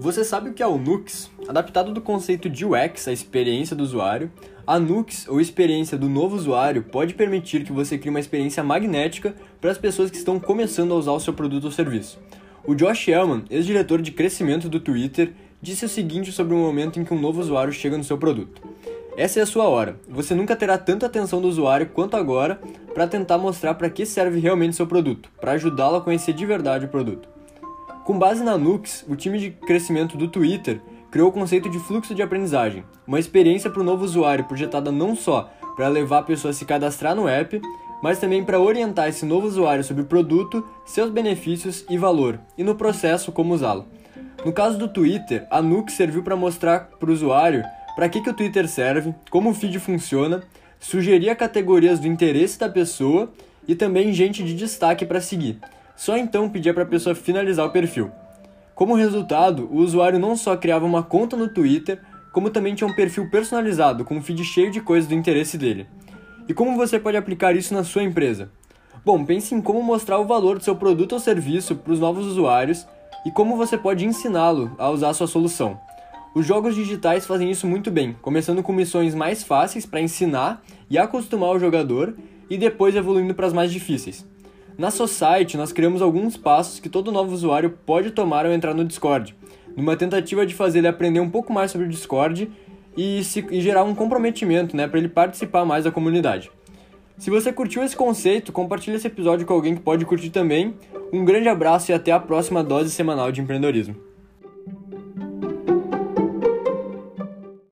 Você sabe o que é o Nux? Adaptado do conceito de UX, a experiência do usuário, a Nux, ou experiência do novo usuário, pode permitir que você crie uma experiência magnética para as pessoas que estão começando a usar o seu produto ou serviço. O Josh Hellman, ex-diretor de crescimento do Twitter, disse o seguinte sobre o momento em que um novo usuário chega no seu produto. Essa é a sua hora. Você nunca terá tanta atenção do usuário quanto agora para tentar mostrar para que serve realmente seu produto, para ajudá-lo a conhecer de verdade o produto. Com base na Nux, o time de crescimento do Twitter criou o conceito de fluxo de aprendizagem, uma experiência para o novo usuário projetada não só para levar a pessoa a se cadastrar no app, mas também para orientar esse novo usuário sobre o produto, seus benefícios e valor, e no processo como usá-lo. No caso do Twitter, a Nux serviu para mostrar para o usuário para que, que o Twitter serve, como o feed funciona, sugerir categorias do interesse da pessoa e também gente de destaque para seguir só então pedia para a pessoa finalizar o perfil. Como resultado, o usuário não só criava uma conta no Twitter, como também tinha um perfil personalizado com um feed cheio de coisas do interesse dele. E como você pode aplicar isso na sua empresa? Bom, pense em como mostrar o valor do seu produto ou serviço para os novos usuários e como você pode ensiná-lo a usar a sua solução. Os jogos digitais fazem isso muito bem, começando com missões mais fáceis para ensinar e acostumar o jogador e depois evoluindo para as mais difíceis. Na Society, nós criamos alguns passos que todo novo usuário pode tomar ao entrar no Discord, numa tentativa de fazer ele aprender um pouco mais sobre o Discord e, se, e gerar um comprometimento né, para ele participar mais da comunidade. Se você curtiu esse conceito, compartilhe esse episódio com alguém que pode curtir também. Um grande abraço e até a próxima dose semanal de empreendedorismo.